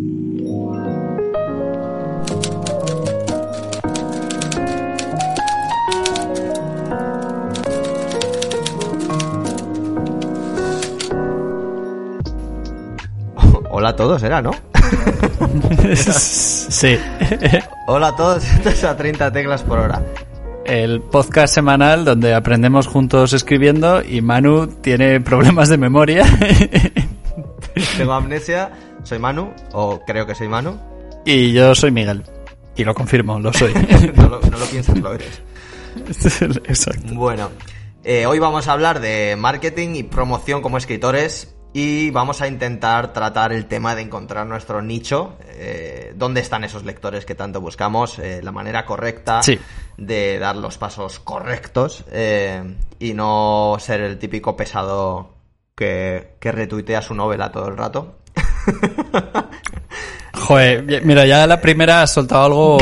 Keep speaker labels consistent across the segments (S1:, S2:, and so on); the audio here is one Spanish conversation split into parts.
S1: Hola a todos, era, ¿no?
S2: sí.
S1: Hola a todos, esto es a 30 teclas por hora.
S2: El podcast semanal donde aprendemos juntos escribiendo y Manu tiene problemas de memoria.
S1: Tengo amnesia, soy Manu, o creo que soy Manu.
S2: Y yo soy Miguel. Y lo confirmo, lo soy.
S1: no, lo, no lo piensas, lo eres.
S2: Exacto.
S1: Bueno, eh, hoy vamos a hablar de marketing y promoción como escritores y vamos a intentar tratar el tema de encontrar nuestro nicho, eh, dónde están esos lectores que tanto buscamos, eh, la manera correcta
S2: Sí.
S1: de dar los pasos correctos y no ser el típico pesado que, que retuitea su novela todo el rato.
S2: Joder, mira, ya la primera ha soltado algo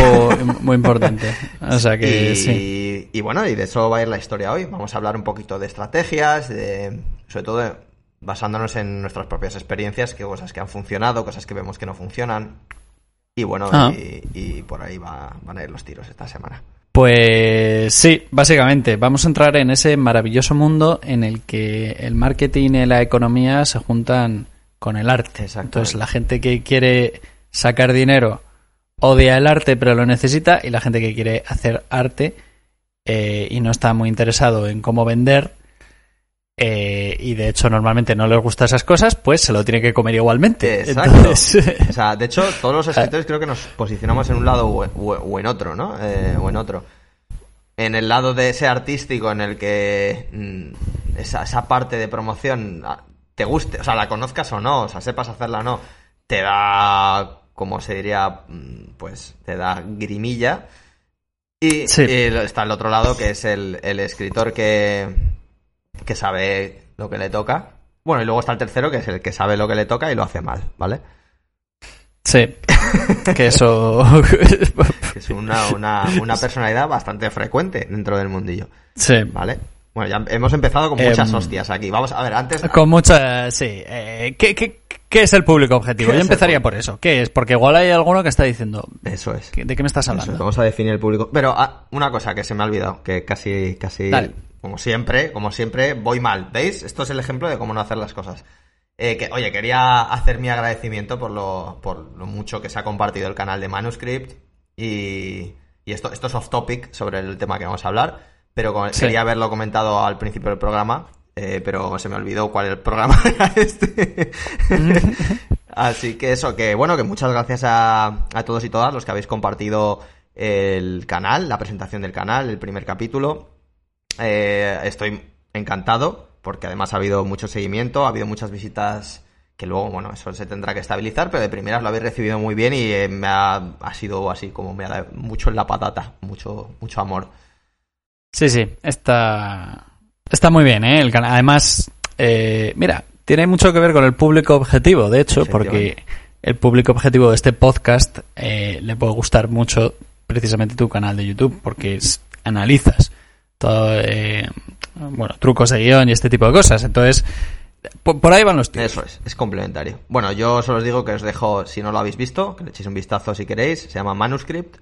S2: muy importante. O sea que
S1: y,
S2: sí.
S1: y bueno, y de eso va a ir la historia hoy. Vamos a hablar un poquito de estrategias, de, sobre todo de- basándonos en nuestras propias experiencias, que cosas que han funcionado, cosas que vemos que no funcionan. Y bueno,
S2: Ah.
S1: y, y por ahí va- van a ir los tiros esta semana.
S2: Pues sí, básicamente, vamos a entrar en ese maravilloso mundo en el que el marketing y la economía se juntan con el arte. Entonces, la gente que quiere sacar dinero odia el arte pero lo necesita y la gente que quiere hacer arte eh, y no está muy interesado en cómo vender eh, y de hecho normalmente no les gustan esas cosas, pues se lo tiene que comer igualmente.
S1: Exacto.
S2: Entonces,
S1: O sea, de hecho, todos los escritores creo que nos posicionamos en un lado o, o- o en otro, ¿no? Eh, o en otro. En el lado de ese artístico en el que mm, esa, esa parte de promoción ah, te guste, o sea, la conozcas o no, o sea, sepas hacerla o no, te da, como se diría, Mm, pues te da grimilla. Y,
S2: Sí.
S1: y está el otro lado que es el, el escritor que, que sabe lo que le toca. Bueno, y luego está el tercero que es el que sabe lo que le toca y lo hace mal, ¿vale?
S2: sí, que eso...
S1: Es una, una, una personalidad bastante frecuente dentro del mundillo,
S2: sí.
S1: ¿vale? Bueno, ya hemos empezado con
S2: Em,
S1: muchas hostias aquí. Vamos a ver, antes...
S2: Con muchas, sí. Eh, ¿qué, qué, qué es el público objetivo?
S1: ¿Qué
S2: Yo empezaría por eso. ¿Qué es? Porque igual hay alguno que está diciendo,
S1: Eso es.
S2: ¿de qué me estás
S1: es,
S2: hablando?
S1: Vamos a definir el público. Pero ah, una cosa que se me ha olvidado, que casi, casi,
S2: Dale.
S1: como siempre, como siempre, voy mal. ¿Veis? Esto es el ejemplo de cómo no hacer las cosas. Eh, que, oye, quería hacer mi agradecimiento por lo, por lo mucho que se ha compartido el canal de Manuscript y, y esto, esto es off topic sobre el tema que vamos a hablar, pero con-
S2: Sí.
S1: quería haberlo comentado al principio del programa, eh, pero se me olvidó cuál el programa era este. Así que eso, que bueno, que muchas gracias a, a todos y todas los que habéis compartido el canal, la presentación del canal, el primer capítulo. Eh, estoy encantado porque además ha habido mucho seguimiento, ha habido muchas visitas que luego, bueno, eso se tendrá que estabilizar, pero de primeras lo habéis recibido muy bien y eh, me ha, ha sido así como me ha dado mucho en la patata, mucho, mucho amor.
S2: Sí, sí, está, está muy bien, ¿eh? El cana- Además, eh, mira, tiene mucho que ver con el público objetivo, de hecho, porque el público objetivo de este podcast eh, le puede gustar mucho precisamente tu canal de YouTube, porque es- analizas todo, eh, bueno, trucos de guion y este tipo de cosas. Entonces, por, por ahí van los tiros.
S1: Eso es, es complementario. Bueno, yo solo os digo que os dejo, si no lo habéis visto, que le echéis un vistazo si queréis. Se llama Manuscript.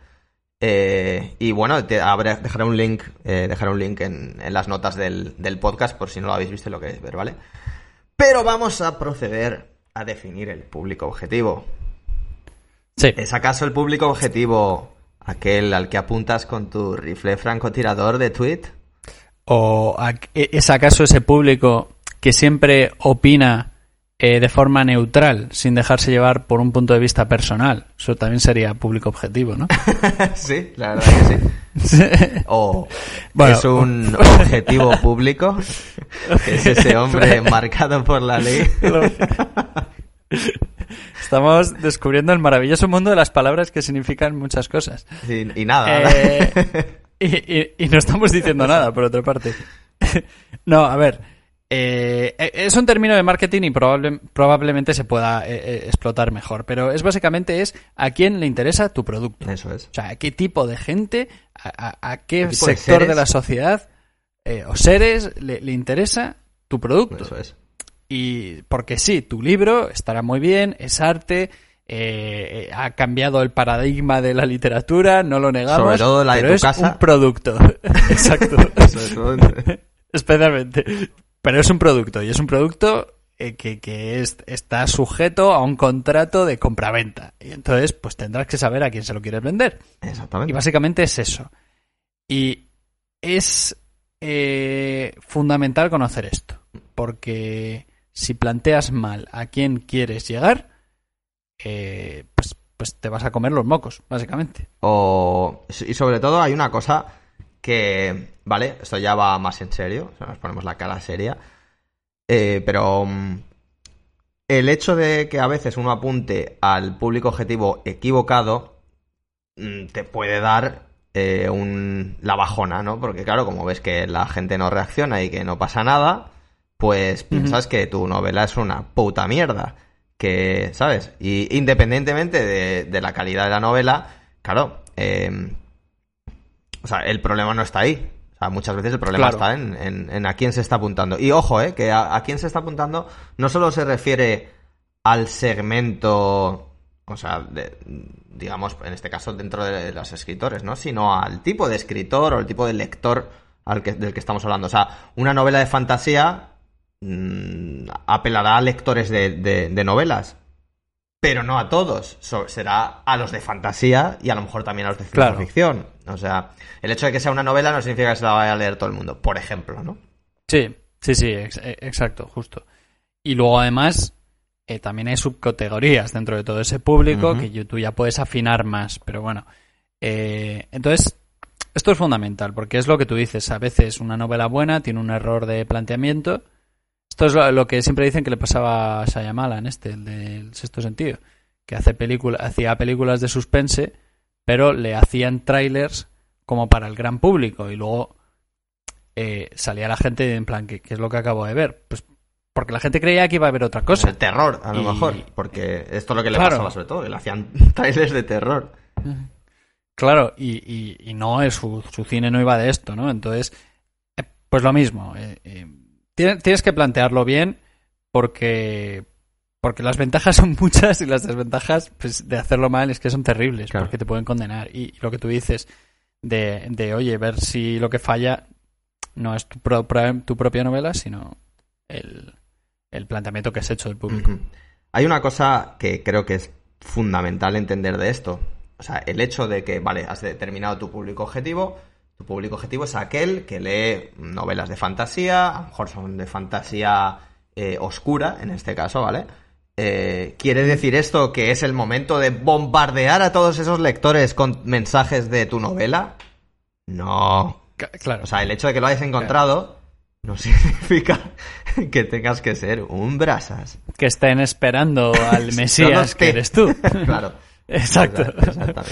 S1: Eh, y bueno, te, habré- dejaré un link, eh, dejaré un link en, en las notas del, del podcast por si no lo habéis visto y lo queréis ver, ¿vale? Pero vamos a proceder a definir el público objetivo.
S2: Sí.
S1: ¿Es acaso el público objetivo aquel al que apuntas con tu rifle francotirador de tweet?
S2: ¿O a- es acaso ese público que siempre opina eh, de forma neutral, sin dejarse llevar por un punto de vista personal? Eso también sería público objetivo, ¿no?
S1: sí, la verdad que sí. O
S2: Bueno.
S1: es un objetivo público, es ese hombre marcado por la ley.
S2: Estamos descubriendo el maravilloso mundo de las palabras que significan muchas cosas.
S1: Y, y nada.
S2: Eh, y, y- y no estamos diciendo nada, por otra parte. no, a ver. Eh, es un término de marketing y probable- probablemente se pueda eh, eh, explotar mejor, pero es básicamente es a quién le interesa tu producto.
S1: Eso es.
S2: O sea, a qué tipo de gente, a, a- a qué,
S1: ¿Qué tipo de
S2: sector de, la sociedad eh, o seres le, le interesa tu producto.
S1: Eso es.
S2: Y porque sí, tu libro estará muy bien, es arte, eh, ha cambiado el paradigma de la literatura, no lo negamos.
S1: Sobre todo la de
S2: pero
S1: tu
S2: es
S1: casa.
S2: un producto. Exacto. Especialmente. Pero es un producto, y es un producto eh, que, que es- está sujeto a un contrato de compraventa. Y entonces, pues tendrás que saber a quién se lo quieres vender. Y
S1: Exactamente.
S2: básicamente es eso. Y es eh, fundamental conocer esto. Porque si planteas mal a quién quieres llegar, eh, pues, pues te vas a comer los mocos, básicamente.
S1: O, y sobre todo hay una cosa que, vale, esto ya va más en serio, o sea, nos ponemos la cara seria, eh, pero mm, el hecho de que a veces uno apunte al público objetivo equivocado mm, te puede dar eh, un, la bajona, ¿no? Porque claro, como ves que la gente no reacciona y que no pasa nada, pues piensas que tu novela es una puta mierda. Que, ¿sabes? Y independientemente de, de la calidad de la novela, claro, eh, o sea, el problema no está ahí. O sea, muchas veces el problema
S2: Claro.
S1: está en, en- en a quién se está apuntando. Y ojo, eh, que a, a quién se está apuntando no solo se refiere al segmento, o sea, de- digamos, en este caso dentro de los escritores, ¿no? Sino al tipo de escritor o el tipo de lector al que, del que estamos hablando. O sea, una novela de fantasía mm, apelará a lectores de, de- de novelas, pero no a todos. So- será a los de fantasía y a lo mejor también a los de ciencia
S2: Claro.
S1: ficción. O sea, el hecho de que sea una novela no significa que se la vaya a leer todo el mundo, por ejemplo, ¿no?
S2: Sí, sí, sí, ex- eh, exacto, justo. Y luego además eh, también hay subcategorías dentro de todo ese público que yo- tú ya puedes afinar más, pero bueno. Eh, entonces, esto es fundamental porque es lo que tú dices. A veces una novela buena tiene un error de planteamiento. Esto es lo, lo que siempre dicen que le pasaba a Shyamalan, este, el del sexto sentido, que hace película, hacía películas de suspense, pero le hacían trailers como para el gran público y luego eh, salía la gente en plan, ¿qué, qué es lo que acabo de ver? Pues porque la gente creía que iba a haber otra cosa.
S1: El terror, a lo
S2: Y-
S1: mejor. Porque esto es lo que le
S2: Claro.
S1: pasaba sobre todo, que le hacían trailers de terror.
S2: Claro, y, y- y no, es su, su cine no iba de esto, ¿no? Entonces, eh, pues lo mismo. eh, eh, tiene- tienes que plantearlo bien porque, porque las ventajas son muchas y las desventajas pues, de hacerlo mal es que son terribles
S1: Claro.
S2: porque te pueden condenar. Y, y lo que tú dices de, de, oye, ver si lo que falla no es tu, pro- tu propia novela, sino el, el planteamiento que has hecho del público.
S1: Hay una cosa que creo que es fundamental entender de esto. O sea, el hecho de que, vale, has determinado tu público objetivo. Tu público objetivo es aquel que lee novelas de fantasía, a lo mejor son de fantasía eh, oscura, en este caso, ¿vale? Eh, ¿Quiere decir esto que es el momento de bombardear a todos esos lectores con mensajes de tu novela? No.
S2: Claro.
S1: O sea, el hecho de que lo hayas encontrado no significa que tengas que ser un brasas.
S2: que estén esperando al Mesías que eres tú.
S1: claro.
S2: Exacto.
S1: Exact- Exactamente.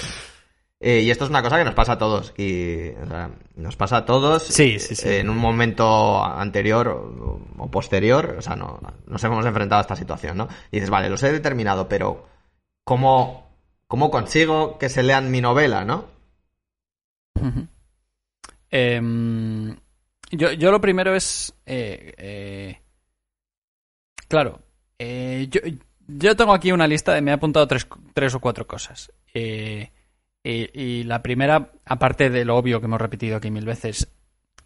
S1: Eh, y esto es una cosa que nos pasa a todos. Y o sea, nos pasa a todos
S2: Sí, sí, sí.
S1: eh, en un momento anterior o, o posterior. O sea, no, nos hemos enfrentado a esta situación, ¿no? Y dices, vale, los he determinado, pero ¿cómo, cómo consigo que se lean mi novela, no?
S2: Em, yo, yo lo primero es. eh, eh, claro. eh, yo, yo tengo aquí una lista de. Me he apuntado tres, tres o cuatro cosas. Eh, y, y la primera, aparte de lo obvio que hemos repetido aquí mil veces,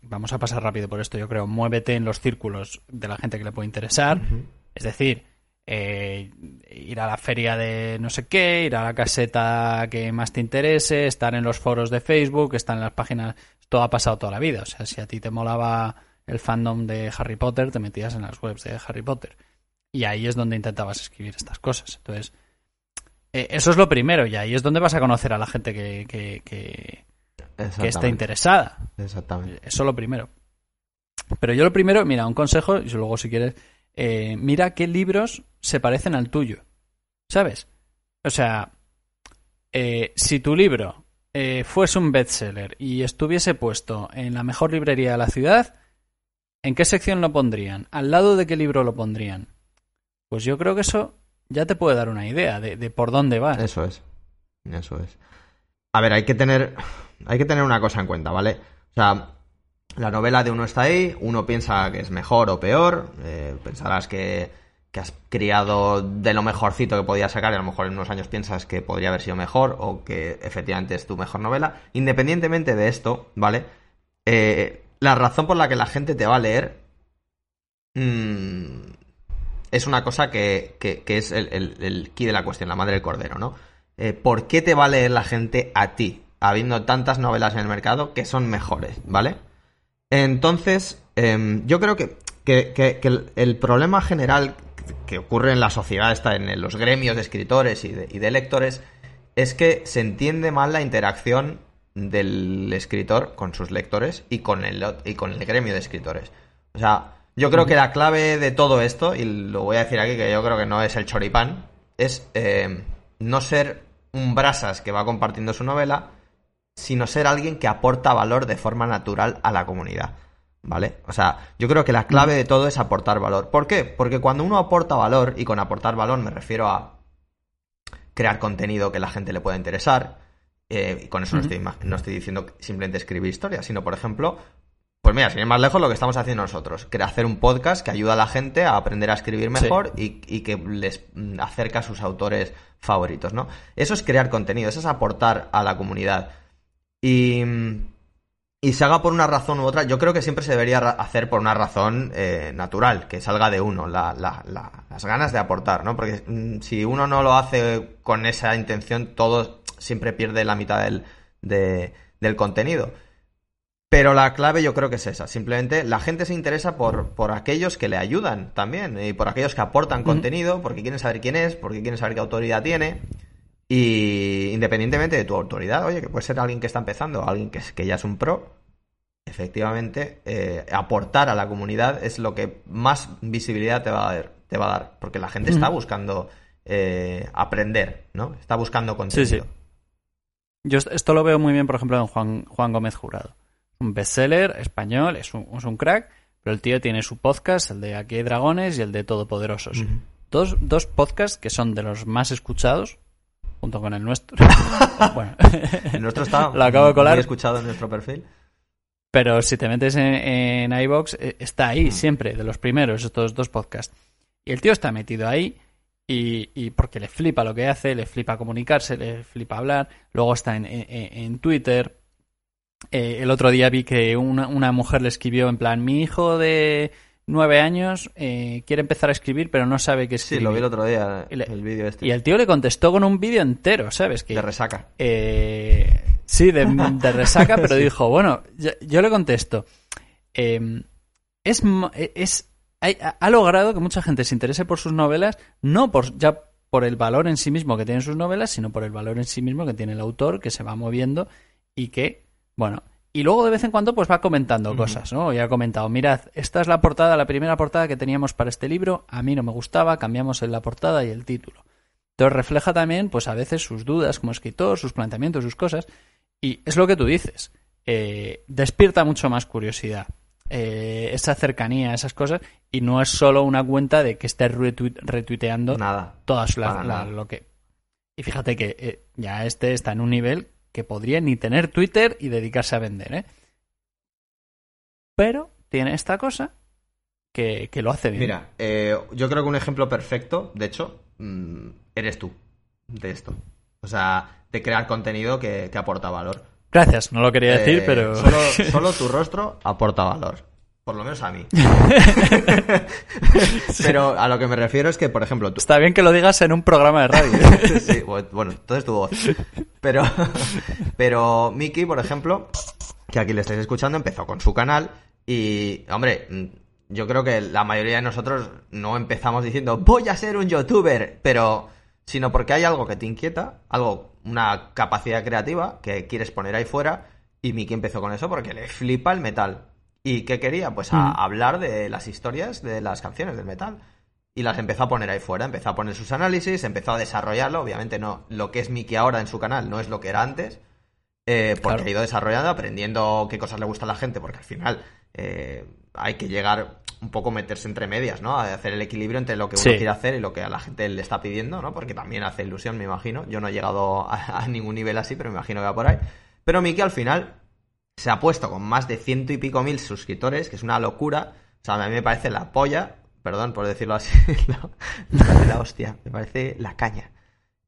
S2: vamos a pasar rápido por esto, yo creo. Muévete en los círculos de la gente que le puede interesar. Es decir, eh, ir a la feria de no sé qué, ir a la caseta que más te interese, estar en los foros de Facebook, estar en las páginas. Todo ha pasado toda la vida. O sea, si a ti te molaba el fandom de Harry Potter, te metías en las webs de Harry Potter. Y ahí es donde intentabas escribir estas cosas. Entonces, eh, eso es lo primero, y ahí es donde vas a conocer a la gente que, que, que, que está interesada.
S1: Exactamente.
S2: Eso lo primero. Pero yo lo primero, mira, un consejo, y luego si quieres, eh, mira qué libros se parecen al tuyo. ¿Sabes? O sea, eh, si tu libro eh, fuese un bestseller y estuviese puesto en la mejor librería de la ciudad, ¿en qué sección lo pondrían? ¿Al lado de qué libro lo pondrían? Pues yo creo que eso ya te puede dar una idea de, por dónde vas.
S1: Eso es. Eso es. A ver, hay que tener. Hay que tener una cosa en cuenta, ¿vale? O sea, la novela de uno está ahí, uno piensa que es mejor o peor, eh, pensarás que, que has criado de lo mejorcito que podías sacar y a lo mejor en unos años piensas que podría haber sido mejor o que efectivamente es tu mejor novela. Independientemente de esto, ¿vale? Eh, la razón por la que la gente te va a leer mm, es una cosa que, que, es el, el, key de la cuestión, la madre del cordero, ¿no? Eh, ¿Por qué te va a leer la gente a ti, habiendo tantas novelas en el mercado que son mejores, ¿vale? Entonces, em, yo creo que, que el, problema general que ocurre en la sociedad, está en los gremios de escritores y de, lectores, es que se entiende mal la interacción del escritor con sus lectores y con el, y con el gremio de escritores. O sea, yo creo que la clave de todo esto, y lo voy a decir aquí, que yo creo que no es el choripán, es eh, no ser un brasas que va compartiendo su novela, sino ser alguien que aporta valor de forma natural a la comunidad. ¿Vale? O sea, yo creo que la clave de todo es aportar valor. ¿Por qué? Porque cuando uno aporta valor, y con aportar valor me refiero a crear contenido que la gente le pueda interesar, eh, y con eso no, estoy, no estoy diciendo simplemente escribir historias, sino, por ejemplo, pues mira, sin ir más lejos, lo que estamos haciendo nosotros, que hacer un podcast que ayuda a la gente a aprender a escribir mejor y, y, que les mm, acerca a sus autores favoritos, ¿no? Eso es crear contenido, eso es aportar a la comunidad. Y mm, y se haga por una razón u otra, yo creo que siempre se debería hacer por una razón eh, natural, que salga de uno, la, la, las ganas de aportar, ¿no? Porque mm, si uno no lo hace con esa intención, todo siempre pierde la mitad del, del contenido. Pero la clave yo creo que es esa. Simplemente la gente se interesa por, por aquellos que le ayudan también y por aquellos que aportan contenido, porque quieren saber quién es, porque quieren saber qué autoridad tiene. Y independientemente de tu autoridad, oye, que puede ser alguien que está empezando, alguien que, que ya es un pro, efectivamente, eh, aportar a la comunidad es lo que más visibilidad te va a dar, te va a dar porque la gente está buscando eh, aprender, ¿no? Está buscando contenido. Sí, sí.
S2: Yo esto lo veo muy bien, por ejemplo, en Juan, Juan Gómez Jurado. Un bestseller español, es un, es un crack, pero el tío tiene su podcast, el de Aquí hay dragones y el de Todopoderosos. dos, dos podcasts que son de los más escuchados junto con el nuestro.
S1: bueno, el nuestro está
S2: lo acabo de colar.
S1: muy escuchado en nuestro perfil.
S2: Pero si te metes en, en iBox, eh, está ahí siempre, de los primeros, estos dos podcasts. Y el tío está metido ahí y, y, porque le flipa lo que hace, le flipa comunicarse, le flipa hablar. Luego está en, en, Twitter. Eh, el otro día vi que una, una mujer le escribió en plan, mi hijo de nueve años, eh, quiere empezar a escribir, pero no sabe qué escribir.
S1: Sí, lo vi el otro día, el vídeo este.
S2: Y el tío le contestó con un vídeo entero, ¿sabes? Que,
S1: de resaca.
S2: Eh, sí, de, resaca, pero dijo, bueno, yo, le contesto. Em, es, es ha, logrado que mucha gente se interese por sus novelas, no por ya por el valor en sí mismo que tienen sus novelas, sino por el valor en sí mismo que tiene el autor, que se va moviendo y que, bueno, y luego de vez en cuando pues va comentando cosas, ¿no? Y ha comentado, mirad, esta es la portada, la primera portada que teníamos para este libro, a mí no me gustaba, cambiamos en la portada y el título. Entonces refleja también, pues a veces sus dudas como escritor, sus planteamientos, sus cosas, y es lo que tú dices, eh, despierta mucho más curiosidad. Eh, esa cercanía, esas cosas, y no es solo una cuenta de que estés retuiteando
S1: nada,
S2: todas lo que... Y fíjate que eh, ya este está en un nivel que podría ni tener Twitter y dedicarse a vender, ¿eh? Pero tiene esta cosa que, lo hace bien.
S1: Mira, eh, yo creo que un ejemplo perfecto, de hecho, mm, eres tú de esto. O sea, de crear contenido que, aporta valor.
S2: Gracias, no lo quería decir, eh, pero...
S1: solo tu rostro aporta valor. Por lo menos a mí. Pero a lo que me refiero es que, por ejemplo...
S2: Está bien que lo digas en un programa de radio.
S1: sí, bueno, entonces tu voz. Pero, pero Miki, por ejemplo, que aquí le estáis escuchando, empezó con su canal y, hombre, yo creo que la mayoría de nosotros no empezamos diciendo voy a ser un youtuber, pero sino porque hay algo que te inquieta, algo, una capacidad creativa que quieres poner ahí fuera y Miki empezó con eso porque le flipa el metal. ¿Y qué quería? Pues a, hablar de las historias de las canciones del metal. Y las empezó a poner ahí fuera, empezó a poner sus análisis, empezó a desarrollarlo. Obviamente no, lo que es Mickey ahora en su canal no es lo que era antes, eh, porque ha ido desarrollando, aprendiendo qué cosas le gusta a la gente, porque al final eh, hay que llegar un poco meterse entre medias, ¿no? A hacer el equilibrio entre lo que uno quiere hacer y lo que a la gente le está pidiendo, ¿no? Porque también hace ilusión, me imagino. Yo no he llegado a, a ningún nivel así, pero me imagino que va por ahí. Pero Mickey al final se ha puesto con más de ciento y pico mil suscriptores, que es una locura. O sea, a mí me parece la polla perdón por decirlo así, me parece la hostia, me parece la caña.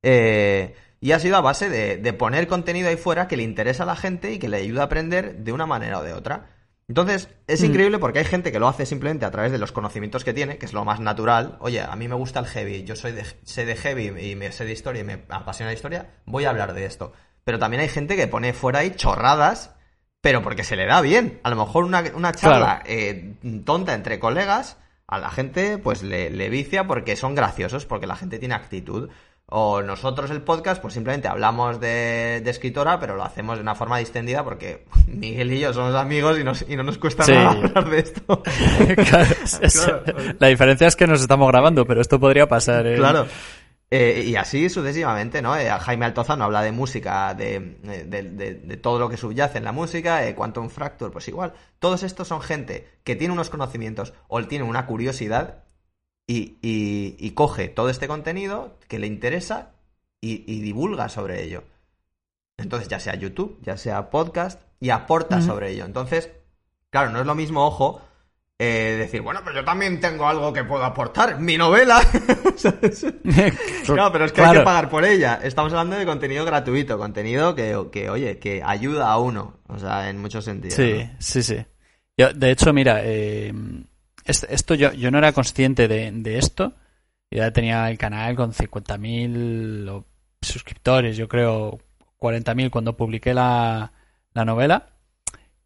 S1: Eh, y ha sido a base de, de, poner contenido ahí fuera que le interesa a la gente y que le ayuda a aprender de una manera o de otra. Entonces, es mm. increíble porque hay gente que lo hace simplemente a través de los conocimientos que tiene, que es lo más natural. Oye, a mí me gusta el heavy, yo soy de, sé de heavy y me sé de historia y me apasiona la historia, voy a hablar de esto. Pero también hay gente que pone fuera ahí chorradas, pero porque se le da bien. A lo mejor una, una charla eh, tonta entre colegas, a la gente pues le, le vicia porque son graciosos, porque la gente tiene actitud. O nosotros el podcast, pues simplemente hablamos de, escritora, pero lo hacemos de una forma distendida porque Miguel y yo somos amigos y, no nos cuesta nada hablar de esto.
S2: La diferencia es que nos estamos grabando, pero esto podría pasar. ¿eh?
S1: Claro. Eh, y así sucesivamente, ¿no? Eh, Jaime Altozano habla de música, de, de, todo lo que subyace en la música, eh, Quantum Fracture, pues igual. Todos estos son gente que tiene unos conocimientos o tiene una curiosidad y, coge todo este contenido que le interesa y, divulga sobre ello. Entonces, ya sea YouTube, ya sea podcast, y aporta sobre ello. Entonces, claro, no es lo mismo, ojo, eh, decir, bueno, pues yo también tengo algo que puedo aportar, mi novela. claro, pero es que hay que pagar por ella. Estamos hablando de contenido gratuito, contenido que, que, oye, que ayuda a uno, o sea, en muchos sentidos.
S2: Sí, sí, sí. de hecho, mira, eh, esto yo, yo no era consciente de, esto. ya tenía el canal con 50.000 suscriptores, yo creo 40.000 cuando publiqué la, novela.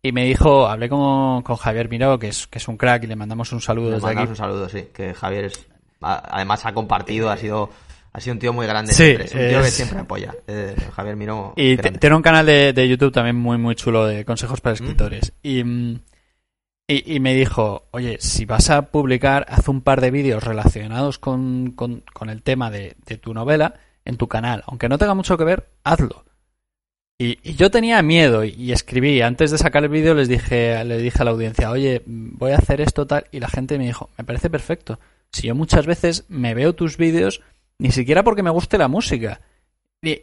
S2: Y me dijo, hablé con, con Javier Miró, que es, que es un crack, y le mandamos un saludo
S1: le
S2: desde aquí.
S1: un saludo, sí, que Javier es, además ha compartido, ha sido ha sido un tío muy grande
S2: sí,
S1: un tío que siempre apoya. Eh, Javier Miró.
S2: Y tiene un canal de, de, YouTube también muy, muy chulo de consejos para escritores. Y mm, y, me dijo, oye, si vas a publicar, haz un par de vídeos relacionados con, con, el tema de, tu novela en tu canal. Aunque no tenga mucho que ver, hazlo. Y, yo tenía miedo y, escribí, antes de sacar el vídeo les dije, le dije a la audiencia, oye, voy a hacer esto tal, y la gente me dijo, me parece perfecto. Si yo muchas veces me veo tus vídeos, ni siquiera porque me guste la música, ni,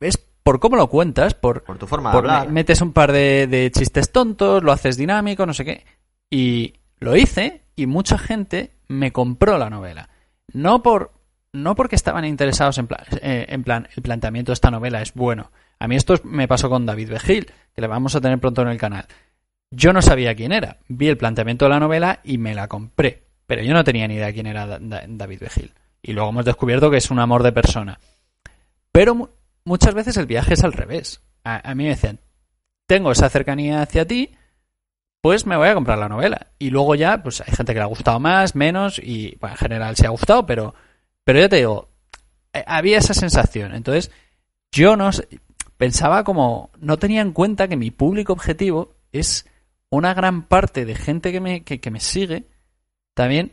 S2: es por cómo lo cuentas, por,
S1: por tu forma de hablar.
S2: Metes un par de, de chistes tontos, lo haces dinámico, no sé qué y lo hice y mucha gente me compró la novela. No por no porque estaban interesados en plan, eh, en plan el planteamiento de esta novela es bueno. A mí esto me pasó con David Begil, que le vamos a tener pronto en el canal. Yo no sabía quién era. Vi el planteamiento de la novela y me la compré. Pero yo no tenía ni idea quién era David Begil. Y luego hemos descubierto que es un amor de persona. Pero muchas veces el viaje es al revés. A, mí me decían, tengo esa cercanía hacia ti, pues me voy a comprar la novela. Y luego ya, pues hay gente que le ha gustado más, menos, y en general se ha gustado, pero, pero ya te digo, eh, había esa sensación. Entonces, yo no pensaba como, no tenía en cuenta que mi público objetivo es una gran parte de gente que me, que, me sigue también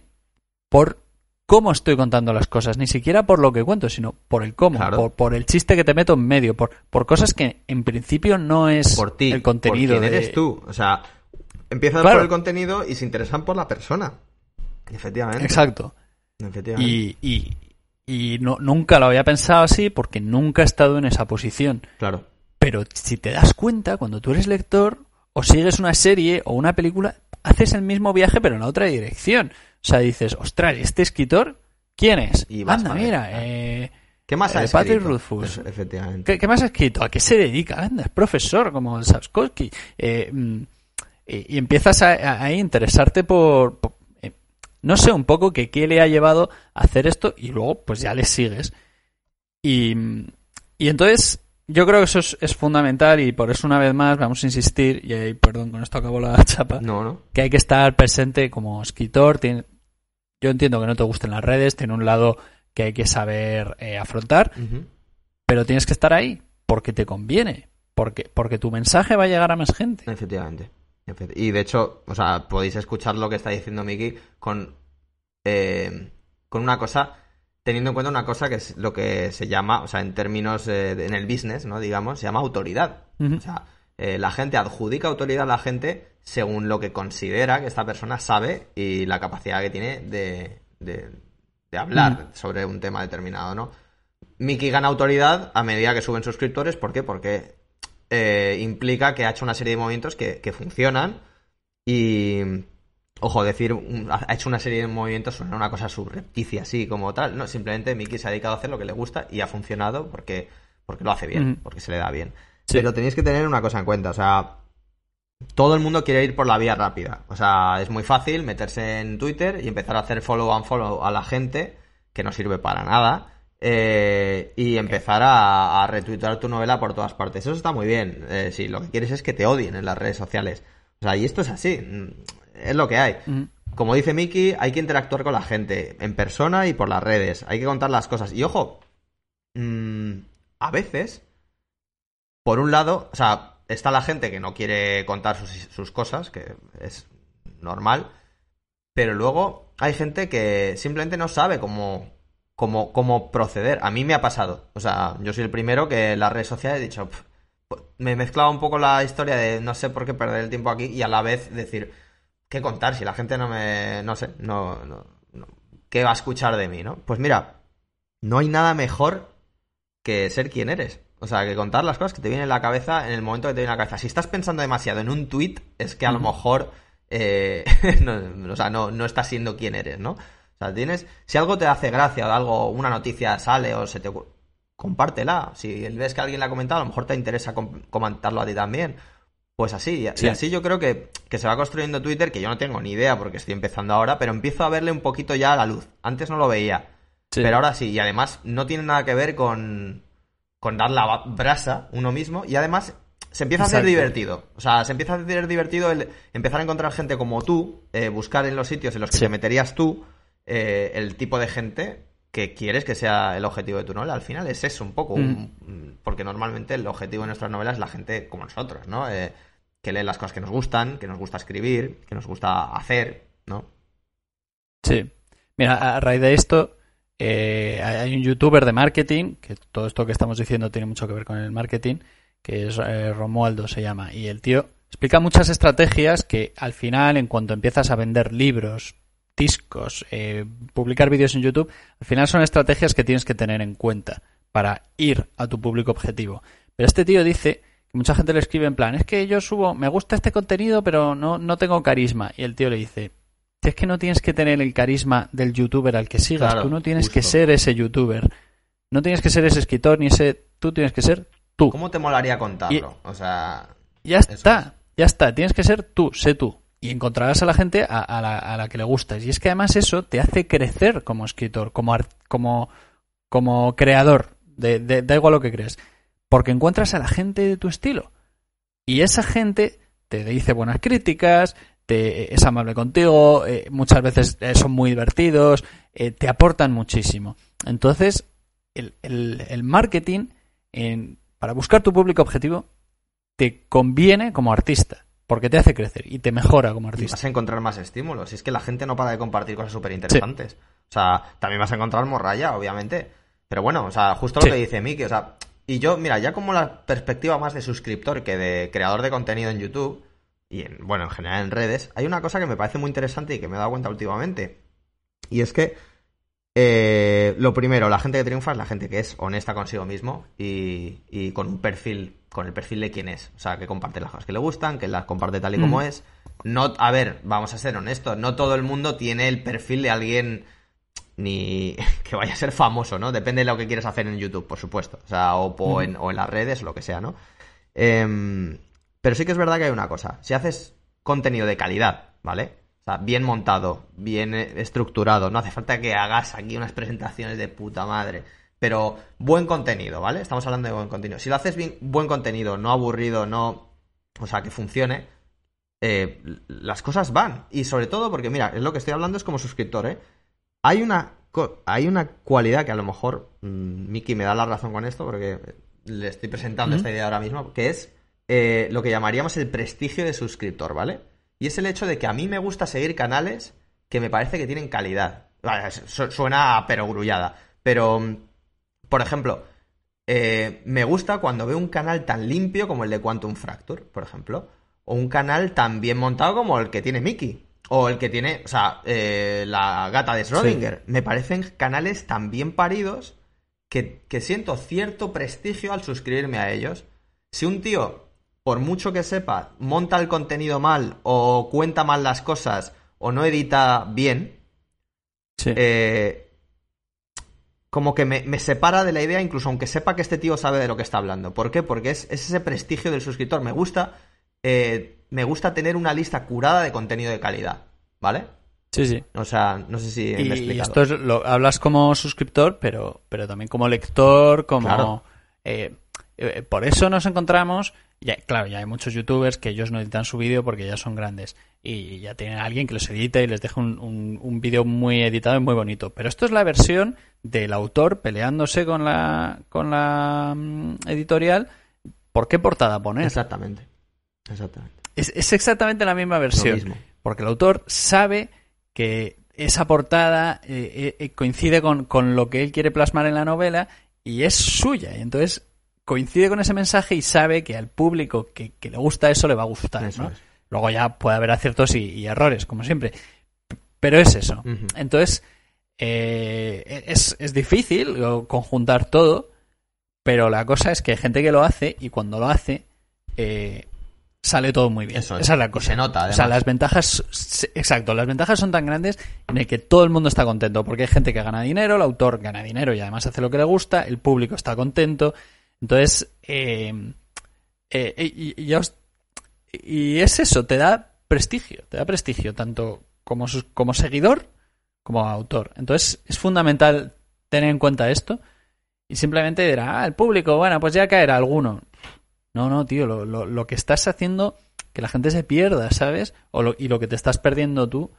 S2: por cómo estoy contando las cosas, ni siquiera por lo que cuento, sino por el cómo, por, por, el chiste que te meto en medio, por, por cosas que en principio no es
S1: por ti,
S2: el contenido.
S1: Por quién eres tú, o sea, Empiezan por el contenido y se interesan por la persona. Efectivamente.
S2: Exacto. Y, y, no, nunca lo había pensado así porque nunca he estado en esa posición.
S1: Claro.
S2: Pero si te das cuenta, cuando tú eres lector o sigues una serie o una película, haces el mismo viaje pero en la otra dirección. O sea, dices, ostras, ¿este escritor quién es? Y Anda, mira, eh,
S1: ¿Qué más ha
S2: eh,
S1: escrito?
S2: Patrick
S1: efectivamente.
S2: ¿Qué, más ha escrito? ¿A qué se dedica? Anda, es profesor como Sapkowski. Eh, mm, y, empiezas a, a, interesarte por, no sé, un poco que qué le ha llevado a hacer esto y luego pues ya le sigues. Y, y entonces yo creo que eso es, fundamental y por eso una vez más vamos a insistir, y perdón, con esto acabo la chapa,
S1: no, no.
S2: que hay que estar presente como escritor. Tiene, yo entiendo que no te gusten las redes, tiene un lado que hay que saber eh, afrontar, pero tienes que estar ahí porque te conviene, porque, porque tu mensaje va a llegar a más gente.
S1: Efectivamente. Y de hecho, o sea, podéis escuchar lo que está diciendo Miki con, eh, con una cosa, teniendo en cuenta una cosa que es lo que se llama, o sea, en términos, eh, en el business, ¿no? Digamos, se llama autoridad. O sea, eh, la gente adjudica autoridad a la gente según lo que considera que esta persona sabe y la capacidad que tiene de, de, hablar sobre un tema determinado, ¿no? Miki gana autoridad a medida que suben suscriptores. ¿Por qué? Porque eh, implica que ha hecho una serie de movimientos que, funcionan y, ojo, decir, ha hecho una serie de movimientos, suena una cosa subrepticia así como tal. No, simplemente Mickey se ha dedicado a hacer lo que le gusta y ha funcionado porque, porque lo hace bien, porque se le da bien. Pero tenéis que tener una cosa en cuenta, o sea, todo el mundo quiere ir por la vía rápida. O sea, es muy fácil meterse en Twitter y empezar a hacer follow and follow a la gente, que no sirve para nada, eh, y empezar a, a, retuitear tu novela por todas partes. Eso está muy bien. Eh, si lo que quieres es que te odien en las redes sociales. O sea, y esto es así. Mm, es lo que hay. Como dice Miki, hay que interactuar con la gente, en persona y por las redes. Hay que contar las cosas. Y ojo, mmm, a veces, por un lado, o sea, está la gente que no quiere contar sus, cosas, que es normal, pero luego hay gente que simplemente no sabe cómo, cómo, cómo proceder. A mí me ha pasado. O sea, yo soy el primero que en las redes sociales he dicho, me he mezclado un poco la historia de no sé por qué perder el tiempo aquí y a la vez decir, ¿qué contar? Si la gente no me, no sé, no, no, no ¿qué va a escuchar de mí, no? Pues mira, no hay nada mejor que ser quien eres. O sea, que contar las cosas que te vienen en la cabeza en el momento que te viene en la cabeza. Si estás pensando demasiado en un tweet, es que a lo mejor eh, no, o sea, no, no estás siendo quien eres, ¿no? O sea, tienes. Si algo te hace gracia o algo, una noticia sale o se te compártela. Si ves que alguien la ha comentado, a lo mejor te interesa comentarlo a ti también. Pues así, y así yo creo que, que, se va construyendo Twitter, que yo no tengo ni idea porque estoy empezando ahora, pero empiezo a verle un poquito ya a la luz. Antes no lo veía, pero ahora sí, y además no tiene nada que ver con, con dar la brasa uno mismo y además se empieza a hacer divertido. O sea, se empieza a hacer divertido el empezar a encontrar gente como tú, eh, buscar en los sitios en los que te meterías tú eh, el tipo de gente que quieres que sea el objetivo de tu novela. Al final es eso un poco, mm. porque normalmente el objetivo de nuestras novelas es la gente como nosotros, ¿no? Eh, que lee las cosas que nos gustan, que nos gusta escribir, que nos gusta hacer, ¿no?
S2: Sí. Mira, a raíz de esto, eh, hay un youtuber de marketing, que todo esto que estamos diciendo tiene mucho que ver con el marketing, que es eh, Romualdo se llama, y el tío explica muchas estrategias que al final, en cuanto empiezas a vender libros, discos, eh, publicar vídeos en YouTube, al final son estrategias que tienes que tener en cuenta para ir a tu público objetivo. Pero este tío dice que mucha gente le escribe en plan, es que yo subo, me gusta este contenido, pero no, no tengo carisma. Y el tío le dice, es que no tienes que tener el carisma del youtuber al que sigas, tú no tienes que ser ese youtuber. No tienes que ser ese escritor ni ese. Tú tienes que ser tú.
S1: ¿Cómo te molaría contarlo? o sea.
S2: Ya está, ya está. Tienes que ser tú, sé tú. Y encontrarás a la gente a, la, que le gustas. Y es que además eso te hace crecer como escritor, como, como, como creador. De, da igual lo que crees. Porque encuentras a la gente de tu estilo. Y esa gente te dice buenas críticas, te, es amable contigo, eh, muchas veces eh, son muy divertidos, eh, te aportan muchísimo. Entonces, el, el, marketing, en, para buscar tu público objetivo, te conviene como artista, porque te hace crecer y te mejora como artista.
S1: vas a encontrar más estímulos. Y es que la gente no para de compartir cosas súper interesantes. O sea, también vas a encontrar morralla, obviamente. Pero bueno, o sea, justo lo que dice Miki, o sea, y yo, mira, ya como la perspectiva más de suscriptor que de creador de contenido en YouTube, y en, bueno, en general en redes, hay una cosa que me parece muy interesante y que me he dado cuenta últimamente. Y es que, eh, lo primero, la gente que triunfa es la gente que es honesta consigo mismo y, y, con un perfil, con el perfil de quién es. O sea, que comparte las cosas que le gustan, que las comparte tal y como mm. es. No, a ver, vamos a ser honestos, no todo el mundo tiene el perfil de alguien ni que vaya a ser famoso, ¿no? Depende de lo que quieras hacer en YouTube, por supuesto. O sea, o, en, o en las redes, lo que sea, ¿no? Eh, pero sí que es verdad que hay una cosa. Si haces contenido de calidad, ¿vale? O sea, bien montado, bien eh, estructurado. No hace falta que hagas aquí unas presentaciones de puta madre. Pero buen contenido, ¿vale? Estamos hablando de buen contenido. Si lo haces bien, buen contenido, no aburrido, no. O sea, que funcione, eh, las cosas van. Y sobre todo porque, mira, es lo que estoy hablando es como suscriptor, ¿eh? Hay una, hay una cualidad que a lo mejor mm, Miki me da la razón con esto, porque le estoy presentando esta idea ahora mismo, que es eh, lo que llamaríamos el prestigio de suscriptor, ¿vale? Y es el hecho de que a mí me gusta seguir canales que me parece que tienen calidad. suena perogrullada. Pero, mm, por ejemplo, eh, me gusta cuando veo un canal tan limpio como el de Quantum Fracture, por ejemplo. O un canal tan bien montado como el que tiene Mickey. O el que tiene, o sea, eh, la gata de Schrödinger. Me parecen canales tan bien paridos que, que siento cierto prestigio al suscribirme a ellos. Si un tío por mucho que sepa, monta el contenido mal o cuenta mal las cosas o no edita bien,
S2: Sí.
S1: eh, como que me, me separa de la idea, incluso aunque sepa que este tío sabe de lo que está hablando. ¿Por qué? Porque es, es ese prestigio del suscriptor. Me gusta, eh, me gusta tener una lista curada de contenido de calidad, ¿vale?
S2: sí, sí.
S1: O sea, no sé si me he
S2: y esto es lo hablas como suscriptor, pero, pero también como lector, como
S1: Claro.
S2: eh, eh, por eso nos encontramos. Ya, claro, ya hay muchos youtubers que ellos no editan su vídeo porque ya son grandes y ya tienen a alguien que los edite y les deja un, un, un vídeo muy editado y muy bonito. Pero esto es la versión del autor peleándose con la con la mm, editorial. ¿Por qué portada poner?
S1: Exactamente. Exactamente.
S2: Es, es exactamente la misma versión. Porque el autor sabe que esa portada eh, eh, eh, coincide con, con lo que él quiere plasmar en la novela y es suya. Y entonces coincide con ese mensaje y sabe que al público que, que le gusta eso le va a gustar.
S1: Eso
S2: ¿no?
S1: es.
S2: Luego ya puede haber aciertos y, y errores, como siempre. Pero es eso. Entonces, eh, es, es difícil conjuntar todo, pero la cosa es que hay gente que lo hace y cuando lo hace, eh, sale todo muy bien.
S1: Eso es.
S2: Esa es la
S1: Y
S2: cosa.
S1: se nota,
S2: O sea,
S1: además.
S2: las ventajas, exacto, las ventajas son tan grandes en el que todo el mundo está contento, porque hay gente que gana dinero, el autor gana dinero y además hace lo que le gusta, el público está contento. Entonces, eh, eh, y, os- y es eso, te da prestigio, te da prestigio, tanto como, como seguidor como autor. Entonces, es fundamental tener en cuenta esto y simplemente dirá, ah, el público, bueno, pues ya caerá alguno. No, no, tío, lo, lo, lo que estás haciendo que la gente se pierda, ¿sabes? O lo- y lo que te estás perdiendo tú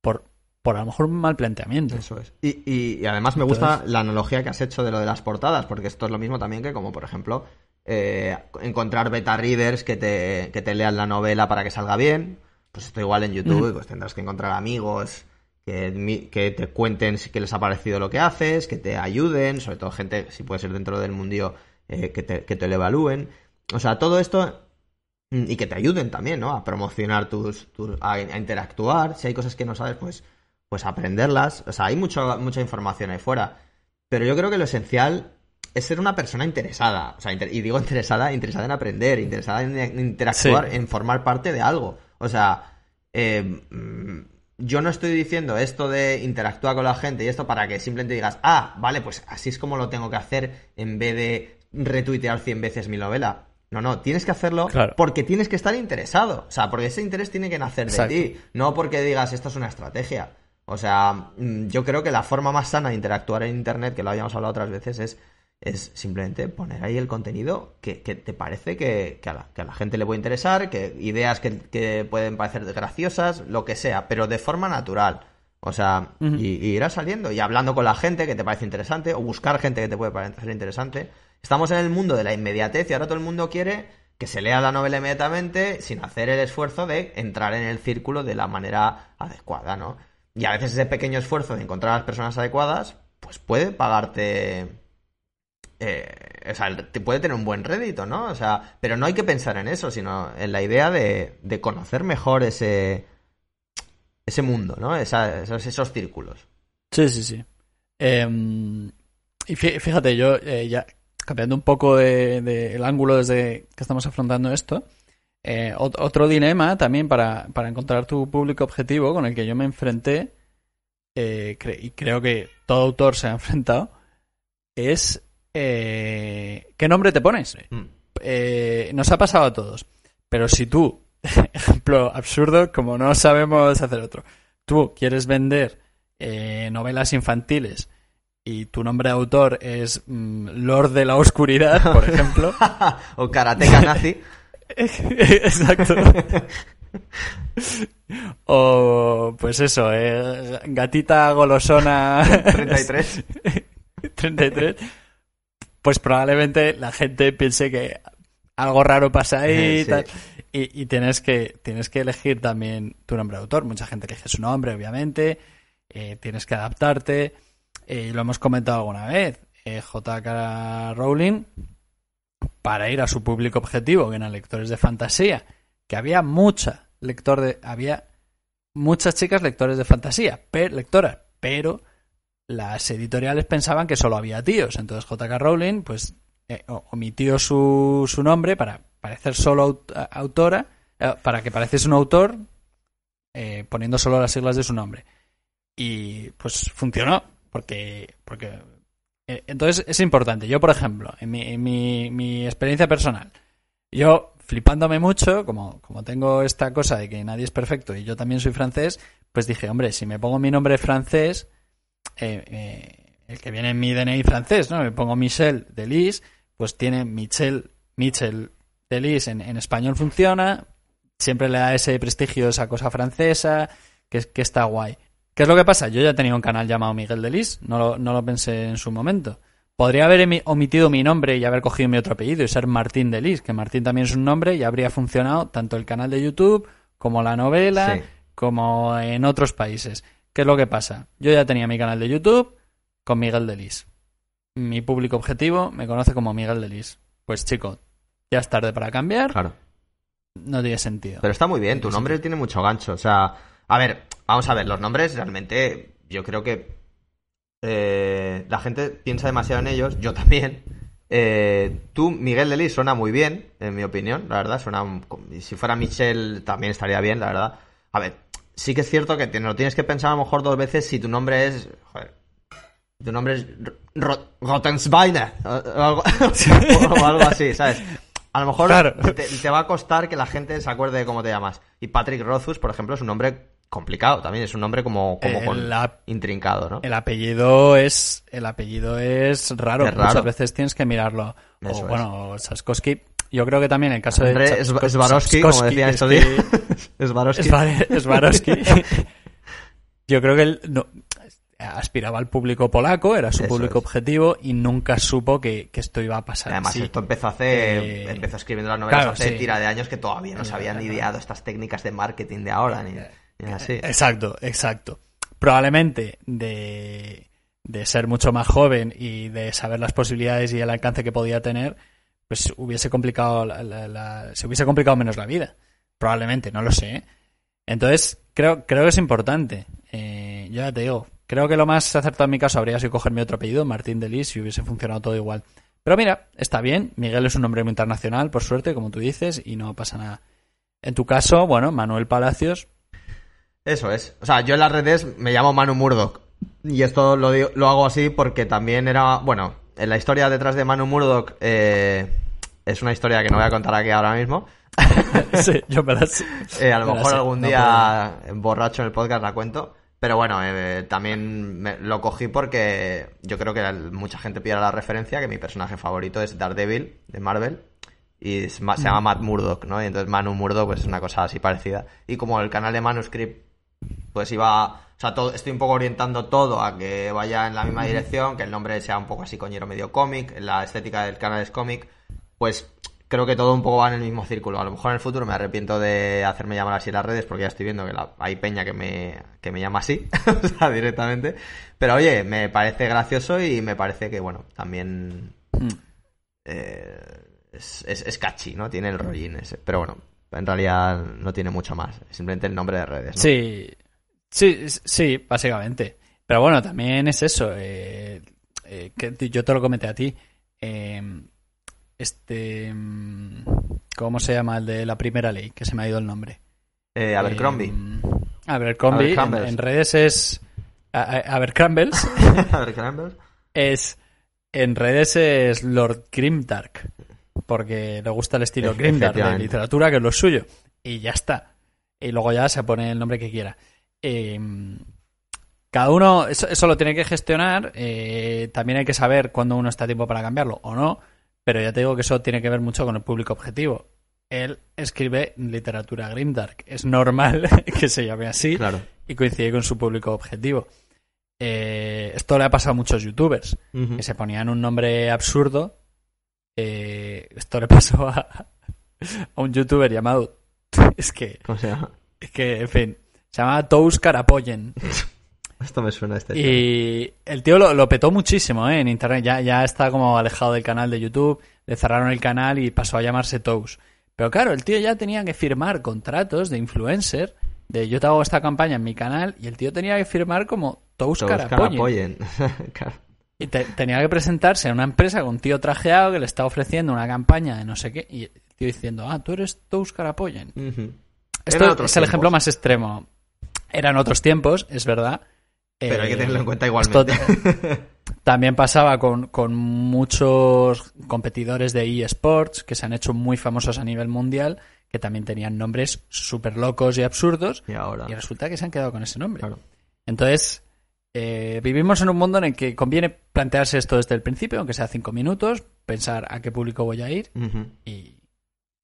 S2: por, por a lo mejor un mal planteamiento.
S1: Eso es. Y, y- y además me gusta la analogía que has hecho de lo de las portadas, porque esto es lo mismo también que como, por ejemplo, eh, encontrar beta readers que te, que te lean la novela para que salga bien. Pues esto igual en YouTube, pues tendrás que encontrar amigos que, que te cuenten si- qué les ha parecido lo que haces, que te ayuden, sobre todo gente, si puede ser dentro del mundillo, eh, que, te, que te lo evalúen. O sea, todo esto mm, y que te ayuden también, ¿no? A promocionar tus, tus- a, a interactuar. Si hay cosas que no sabes, pues, pues aprenderlas. O sea, hay mucho, mucha información ahí fuera. Pero yo creo que lo esencial es ser una persona interesada. O sea, inter- y digo interesada, interesada en aprender, interesada en, interactuar,
S2: Sí.
S1: en formar parte de algo. O sea, eh, yo no estoy diciendo esto de interactuar con la gente y esto para que simplemente digas, ah, vale, pues así es como lo tengo que hacer en vez de retuitear 100 veces mi novela. No, no, tienes que hacerlo
S2: Claro.
S1: porque tienes que estar interesado. O sea, porque ese interés tiene que nacer de ti, no porque digas esto es una estrategia. O sea, mm, yo creo que la forma más sana de interactuar en Internet, que lo habíamos hablado otras veces, es, es simplemente poner ahí el contenido que, que te parece que, que a la, que a la gente le puede interesar, que ideas que, que pueden parecer graciosas, lo que sea, pero de forma natural. O sea, y irás saliendo y hablando con la gente que te parece interesante o buscar gente que te puede parecer interesante. Estamos en el mundo de la inmediatez y ahora todo el mundo quiere que se lea la novela inmediatamente sin hacer el esfuerzo de entrar en el círculo de la manera adecuada, ¿no? Y a veces ese pequeño esfuerzo de encontrar a las personas adecuadas, pues puede pagarte. eh, o sea, te puede tener un buen rédito, ¿no? O sea, pero no hay que pensar en eso, sino en la idea de, de conocer mejor ese. ese mundo, ¿no? Esos, esos círculos.
S2: Sí, sí, sí. Em, y fí- fíjate, yo eh, ya cambiando un poco de, de el ángulo desde que estamos afrontando esto, eh, ot- otro dilema también para, para encontrar tu público objetivo con el que yo me enfrenté, eh, cre- y creo que todo autor se ha enfrentado, es eh, ¿qué nombre te pones?
S1: Mm.
S2: eh, nos ha pasado a todos. Pero si tú, ejemplo absurdo, como no sabemos hacer otro, tú quieres vender eh, novelas infantiles y tu nombre de autor es mm, Lord de la Oscuridad, por ejemplo.
S1: o karateka nazi.
S2: Exacto. O pues eso, eh, gatita golosona
S1: 33.
S2: 33, pues probablemente la gente piense que algo raro pasa ahí
S1: sí.
S2: tal. Y, y tienes que tienes que elegir también tu nombre de autor. Mucha gente elige su nombre, obviamente. Eh, tienes que adaptarte. Eh, y lo hemos comentado alguna vez. Eh, J.K. Rowling, para ir a su público objetivo, que eran lectores de fantasía, que había mucha lector de, había muchas chicas lectores de fantasía, lectoras, pero las editoriales pensaban que solo había tíos. Entonces J.K. Rowling, pues, eh, omitió su, su nombre para parecer solo aut- autora, eh, para que pareciese un autor, eh, poniendo solo las siglas de su nombre. Y pues funcionó, porque, porque entonces es importante. Yo, por ejemplo, en mi, en mi, mi experiencia personal, yo flipándome mucho, como, como tengo esta cosa de que nadie es perfecto y yo también soy francés, pues dije, hombre, si me pongo mi nombre francés, eh, eh, el que viene en mi DNI francés, ¿no? Me pongo Michel Delis, pues tiene Michel, Michel Delis en, en español funciona, siempre le da ese prestigio, esa cosa francesa, que está guay. ¿Qué es lo que pasa? Yo ya tenía un canal llamado Miguel Delis, no lo, no lo pensé en su momento. Podría haber omitido mi nombre y haber cogido mi otro apellido y ser Martín Delis, que Martín también es un nombre y habría funcionado tanto el canal de YouTube como la novela,
S1: Sí.
S2: como en otros países. ¿Qué es lo que pasa? Yo ya tenía mi canal de YouTube con Miguel Delis. Mi público objetivo me conoce como Miguel Delis. Pues chico, ya es tarde para cambiar,
S1: Claro.
S2: no tiene sentido.
S1: Pero está muy bien, tu nombre tiene mucho gancho. O sea, a ver, vamos a ver, los nombres realmente yo creo que eh, la gente piensa demasiado en ellos, yo también. Eh, tú, Miguel Delis, suena muy bien, en mi opinión, la verdad. Suena, si fuera Michel también estaría bien, la verdad. A ver, sí que es cierto que te, lo tienes que pensar a lo mejor dos veces si tu nombre es... Joder, tu nombre es Ro- Rottensbeiner o, o algo, o algo así, ¿sabes? A lo mejor
S2: Claro.
S1: te, te va a costar que la gente se acuerde de cómo te llamas. Y Patrick Rothfuss, por ejemplo, es un nombre complicado también, es un nombre como, como
S2: El
S1: con intrincado, ¿no?
S2: El apellido es el apellido es raro.
S1: Es raro.
S2: Muchas veces tienes que mirarlo.
S1: Eso
S2: o
S1: es.
S2: bueno, Saskowski. Yo creo que también en el caso de
S1: Swarovski, como decía
S2: es
S1: estos días. Swarovski.
S2: Yo creo que él no, aspiraba al público polaco, era su
S1: Eso
S2: público
S1: es.
S2: objetivo y nunca supo que, que esto iba a pasar.
S1: Además, esto empezó hace.
S2: Eh,
S1: empezó escribiendo las novelas
S2: claro,
S1: hace
S2: sí.
S1: tira de años que todavía no se habían ideado estas técnicas de marketing de ahora, ni, ni así.
S2: Exacto, exacto. Probablemente de, de ser mucho más joven y de saber las posibilidades y el alcance que podía tener, pues hubiese complicado la- la- la- se hubiese complicado menos la vida. Probablemente, no lo sé. ¿eh? Entonces, creo, creo que es importante. Eh, yo ya te digo, creo que lo más acertado en mi caso habría sido coger mi otro apellido, Martín Delis, y hubiese funcionado todo igual. Pero mira, está bien. Miguel es un nombre muy internacional, por suerte, como tú dices, y no pasa nada. En tu caso, bueno, Manuel Palacios,
S1: Eso es. O sea, yo en las redes me llamo Manu Murdoch. Y esto lo, digo- lo hago así porque también era. Bueno, en la historia detrás de Manu Murdoch eh, es una historia que no voy a contar aquí ahora mismo.
S2: sí, yo me la sé.
S1: Eh, a lo
S2: Me
S1: mejor algún
S2: no
S1: día borracho en el podcast la cuento. Pero bueno, eh, también me- lo cogí porque yo creo que mucha gente pide la referencia que mi personaje favorito es Daredevil de Marvel y es se llama Matt Murdock, ¿no? Y entonces Manu Murdock pues es una cosa así parecida. Y como el canal de Manuscript pues iba, o sea, todo, estoy un poco orientando todo a que vaya en la misma dirección, que el nombre sea un poco así coñero medio cómic, la estética del canal es cómic, pues creo que todo un poco va en el mismo círculo. A lo mejor en el futuro me arrepiento de hacerme llamar así en las redes porque ya estoy viendo que la- hay peña que me, que me llama así, o sea, directamente. Pero oye, me parece gracioso y me parece que, bueno, también
S2: Mm.
S1: eh, es, es, es catchy, ¿no? Tiene el rollín ese. Pero bueno, en realidad no tiene mucho más. Simplemente el nombre de redes, ¿no?
S2: Sí, sí, sí, básicamente. Pero bueno, también es eso. eh, eh, que yo te lo comenté a ti. eh, este. mm, ¿Cómo se llama el de la primera ley? Que se me ha ido el nombre.
S1: Eh, Abercrombie.
S2: Eh, Abercrombie. En,
S1: Abercrumbles.
S2: en redes es. a- a- Abercrumbles.
S1: Abercrombie.
S2: es. En redes es Lord Grimdark. Porque le gusta el estilo Grimdark de literatura, que es lo suyo. Y ya está. Y luego ya se pone el nombre que quiera. Eh, cada uno, eso, eso lo tiene que gestionar. eh, también hay que saber cuándo uno está a tiempo para cambiarlo o no. Pero ya te digo que eso tiene que ver mucho con el público objetivo. Él escribe literatura Grimdark. Es normal que se llame así
S1: Claro.
S2: y coincide con su público objetivo. Eh, esto le ha pasado a muchos youtubers que se ponían un nombre absurdo. Eh, esto le pasó a, a un youtuber llamado. Es que,
S1: ¿Cómo se llama?
S2: es que, en fin, se llamaba Tous Carapoyen.
S1: Esto me suena a este.
S2: Y el tío lo, lo petó muchísimo ¿eh? en internet. Ya, ya está como alejado del canal de YouTube. Le cerraron el canal y pasó a llamarse Tous. Pero claro, el tío ya tenía que firmar contratos de influencer. De yo te hago esta campaña en mi canal. Y el tío tenía que firmar como Tous Carapoyen.
S1: Carapoyen.
S2: Y te- tenía que presentarse a una empresa con un tío trajeado que le está ofreciendo una campaña de no sé qué. Y el tío diciendo, ah, tú eres Tous Carapoyen. Esto es el ejemplo más extremo. Eran otros tiempos, es verdad.
S1: Pero hay que
S2: Eh,
S1: tenerlo en cuenta
S2: esto
S1: igualmente.
S2: También pasaba con, con muchos competidores de eSports que se han hecho muy famosos a nivel mundial, que también tenían nombres súper locos y absurdos,
S1: y ahora.
S2: y resulta que se han quedado con ese nombre.
S1: Claro.
S2: Entonces, eh, vivimos en un mundo en el que conviene plantearse esto desde el principio, aunque sea cinco minutos, pensar a qué público voy a ir y,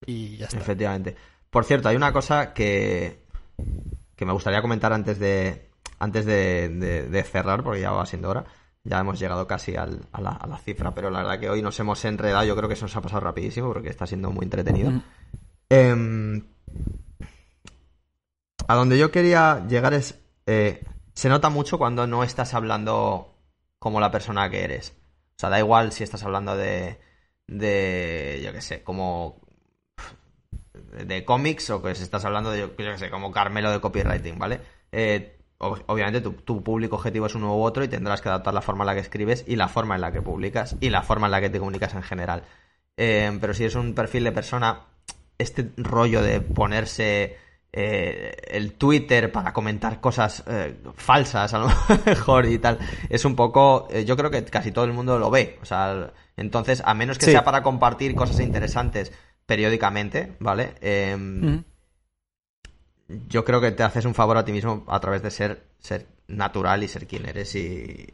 S2: y ya está.
S1: Efectivamente. Por cierto, hay una cosa que, que me gustaría comentar antes de antes de, de- de cerrar, porque ya va siendo hora. Ya hemos llegado casi al- a, la, a la cifra, pero la verdad que hoy nos hemos enredado. Yo creo que eso nos ha pasado rapidísimo porque está siendo muy entretenido. Em, a donde yo quería llegar es. eh, se nota mucho cuando no estás hablando como la persona que eres. O sea, da igual si estás hablando de. de. yo qué sé, como. de cómics o que si estás hablando de, yo, qué sé, como Carmelo de copywriting, ¿vale? Eh, ob- obviamente tu, tu público objetivo es uno u otro y tendrás que adaptar la forma en la que escribes y la forma en la que publicas y la forma en la que te comunicas en general. Eh, pero si es un perfil de persona, este rollo de ponerse eh, el Twitter para comentar cosas eh, falsas a lo mejor y tal, es un poco, eh, yo creo que casi todo el mundo lo ve. O sea, entonces, a menos que
S2: Sí.
S1: sea para compartir cosas interesantes periódicamente, ¿vale?
S2: Mm.
S1: yo creo que te haces un favor a ti mismo a través de ser, ser natural y ser quien eres y,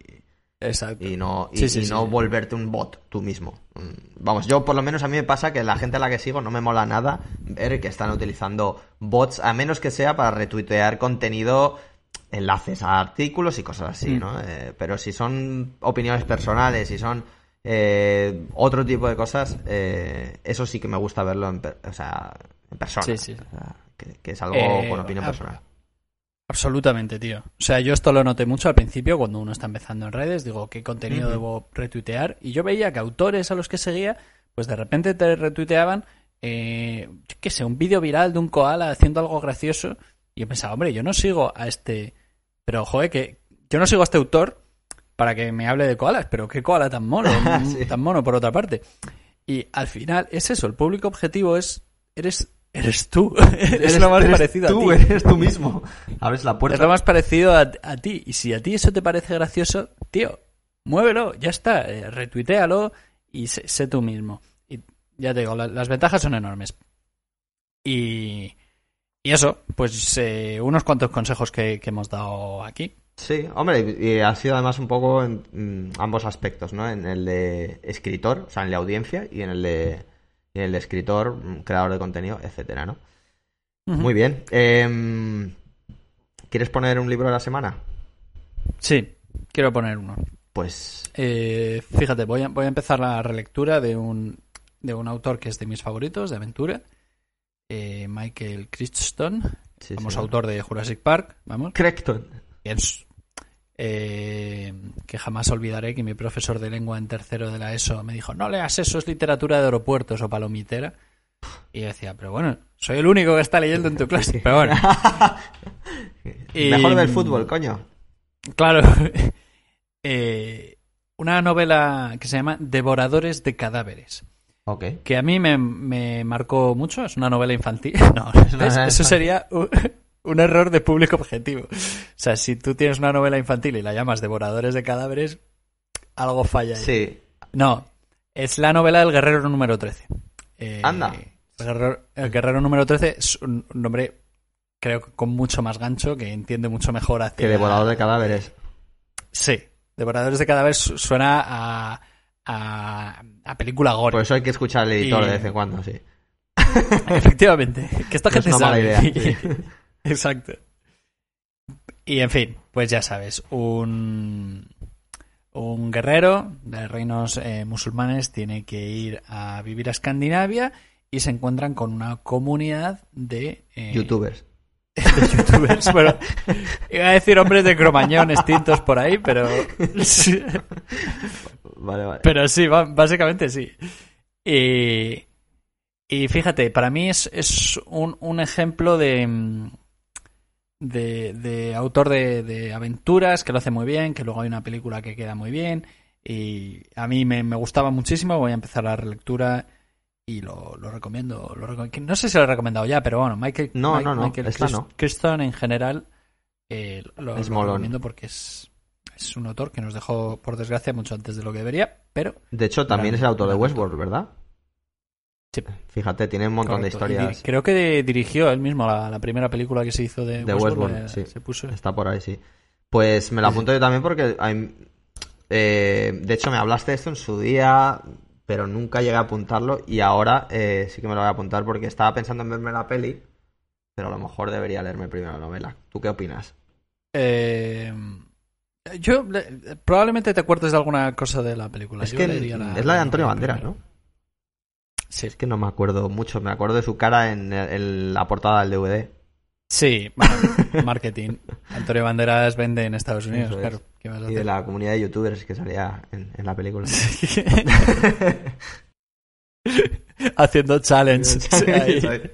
S2: Exacto.
S1: y no, y,
S2: Sí, sí,
S1: y
S2: sí.
S1: no volverte un bot tú mismo. Mm, Vamos, yo por lo menos a mí me pasa que la gente a la que sigo no me mola nada ver que están utilizando bots, a menos que sea para retuitear contenido, enlaces a artículos y cosas así,
S2: Mm.
S1: ¿no? Eh, pero si son opiniones personales, si son eh, otro tipo de cosas, eh, eso sí que me gusta verlo en, per- o sea, en persona. O sea, que, que es algo
S2: Eh,
S1: con opinión
S2: ah,
S1: personal.
S2: Absolutamente, tío. O sea, yo esto lo noté mucho al principio cuando uno está empezando en redes. Digo, ¿qué contenido debo retuitear? Y yo veía que autores a los que seguía, pues de repente te retuiteaban, eh, qué sé, un vídeo viral de un koala haciendo algo gracioso. Y yo pensaba, hombre, yo no sigo a este. Pero, joder, que yo no sigo a este autor para que me hable de koalas, pero qué koala tan mono,
S1: Sí.
S2: tan mono por otra parte. Y al final es eso, el público objetivo es. Eres, eres tú. es lo más
S1: eres
S2: parecido
S1: tú,
S2: a ti.
S1: eres tú mismo. Abres la puerta.
S2: Es lo más parecido a, a ti. Y si a ti eso te parece gracioso, tío, muévelo, ya está. eh, retuitealo y sé, sé tú mismo. Y ya te digo, la- las ventajas son enormes. Y, y eso, pues eh, unos cuantos consejos que, que hemos dado aquí.
S1: Sí, hombre, y ha sido además un poco en mm, ambos aspectos, ¿no? En el de escritor, o sea, en la audiencia, y en el de, en el escritor, mm, creador de contenido, etcétera, ¿no? Muy bien. Em, ¿Quieres poner un libro de la semana?
S2: Sí, quiero poner uno.
S1: Pues
S2: Eh, fíjate, voy a, voy a empezar la relectura de un, de un autor que es de mis favoritos, de aventura. eh, Michael Crichton,
S1: sí,
S2: famoso autor de Jurassic Park, vamos. Es- eh, que jamás olvidaré que mi profesor de lengua en tercero de la ESO me dijo, no leas eso, es literatura de aeropuertos o palomitera. Y yo decía, pero bueno, soy el único que está leyendo en tu clase. Pero bueno, Y-
S1: Mejor del fútbol, coño.
S2: claro. Eh, una novela que se llama Devoradores de cadáveres. Que a mí me, me marcó mucho. Es una novela infantil. No,
S1: novela
S2: eso sería un, error de público objetivo. O sea, si tú tienes una novela infantil y la llamas Devoradores de cadáveres, algo falla ahí.
S1: Sí.
S2: No, es la novela del guerrero número 13. Eh,
S1: Anda.
S2: El guerrero, el guerrero número 13 es un un nombre, creo que con mucho más gancho, que entiende mucho mejor hacia...
S1: Que devorador de cadáveres.
S2: Sí, Devoradores de cadáveres su- suena a, a, a película gore.
S1: Por eso hay que escuchar al editor
S2: Y-
S1: de vez en cuando, sí.
S2: Efectivamente, que esta
S1: No es una mala
S2: sabe.
S1: idea, sí.
S2: Exacto. Y en fin, pues ya sabes, un, un guerrero de reinos eh, musulmanes tiene que ir a vivir a Escandinavia y se encuentran con una comunidad de, eh,
S1: Youtubers.
S2: de youtubers. Bueno, iba a decir hombres de cromañón extintos por ahí, pero
S1: Vale, vale.
S2: Pero sí, básicamente sí. Y, y fíjate, para mí es, es un, un ejemplo de, mm, de, de autor de, de aventuras que lo hace muy bien, que luego hay una película que queda muy bien. Y a mí me, me gustaba muchísimo, voy a empezar la relectura y lo, lo recomiendo. Lo reco- que no sé si lo he recomendado ya, pero bueno, Michael,
S1: No,
S2: Mike-
S1: no, no,
S2: Michael
S1: no.
S2: En general eh, lo,
S1: Es
S2: lo recomiendo porque es, es un autor que nos dejó, por desgracia, mucho antes de lo que debería, pero
S1: De hecho, también es el autor de Westworld, ¿verdad?
S2: Sí.
S1: Fíjate, tiene un montón
S2: correcto.
S1: de historias.
S2: creo que dirigió él mismo la, la primera película que se hizo de,
S1: De
S2: Westworld,
S1: Westworld,
S2: eh,
S1: sí.
S2: se puso.
S1: Está por ahí, sí. Pues me
S2: sí.
S1: apunto yo también porque hay- eh, de hecho me hablaste de esto en su día, pero nunca llegué a apuntarlo y ahora eh, sí que me lo voy a apuntar porque estaba pensando en verme la peli, pero a lo mejor debería leerme primero la novela. ¿Tú qué opinas?
S2: Eh, yo le- probablemente te acuerdes de alguna cosa de la película.
S1: es
S2: Yo
S1: que es la de Antonio Banderas. ¿no?
S2: Sí.
S1: Es que no me acuerdo mucho, me acuerdo de su cara en, en la portada del DVD.
S2: Sí, bueno, marketing. Antonio Banderas vende en Estados Unidos,
S1: es.
S2: claro. ¿Qué vas a
S1: Y de la comunidad de youtubers que salía en, en la película.
S2: Haciendo challenge.
S1: El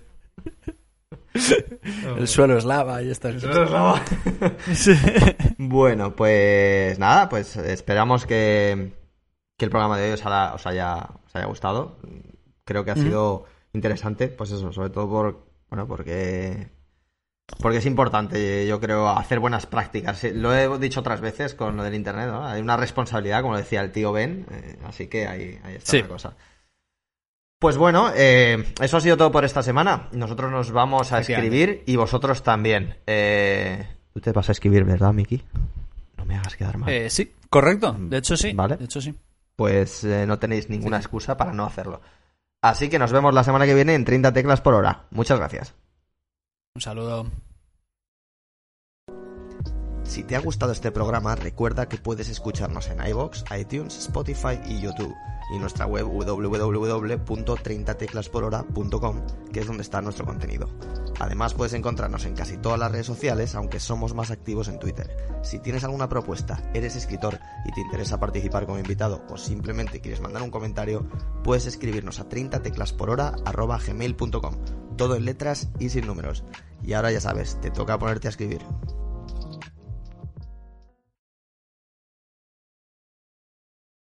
S2: El suelo es lava y estas
S1: Bueno, pues nada, pues esperamos que, que el programa de hoy os, haya- os haya, os haya gustado. Creo que ha sido interesante, pues eso, sobre todo por, bueno, porque, porque es importante, yo creo, hacer buenas prácticas. Lo he dicho otras veces con lo del internet, ¿no? Hay una responsabilidad, como decía el tío Ben, eh, así que ahí, ahí está
S2: Sí.
S1: la cosa. Pues bueno, eh, eso ha sido todo por esta semana. Nosotros nos vamos a escribir y vosotros también. Eh, Tú te vas a escribir, ¿verdad, Miki? No me hagas quedar mal.
S2: Eh, sí, correcto. De hecho, sí.
S1: Vale.
S2: De hecho, sí.
S1: Pues no tenéis ninguna
S2: Sí.
S1: excusa para no hacerlo. Así que nos vemos la semana que viene en 30 teclas por hora. Muchas gracias.
S2: Un saludo.
S3: Si te ha gustado este programa, recuerda que puedes escucharnos en iVoox, iTunes, Spotify y YouTube. Y nuestra web www.30teclasporhora.com, que es donde está nuestro contenido. Además puedes encontrarnos en casi todas las redes sociales, aunque somos más activos en Twitter. Si tienes alguna propuesta, eres escritor y te interesa participar como invitado o simplemente quieres mandar un comentario, puedes escribirnos a 30teclasporhora.gmail.com. Todo en letras y sin números. Y ahora ya sabes, te toca ponerte a escribir.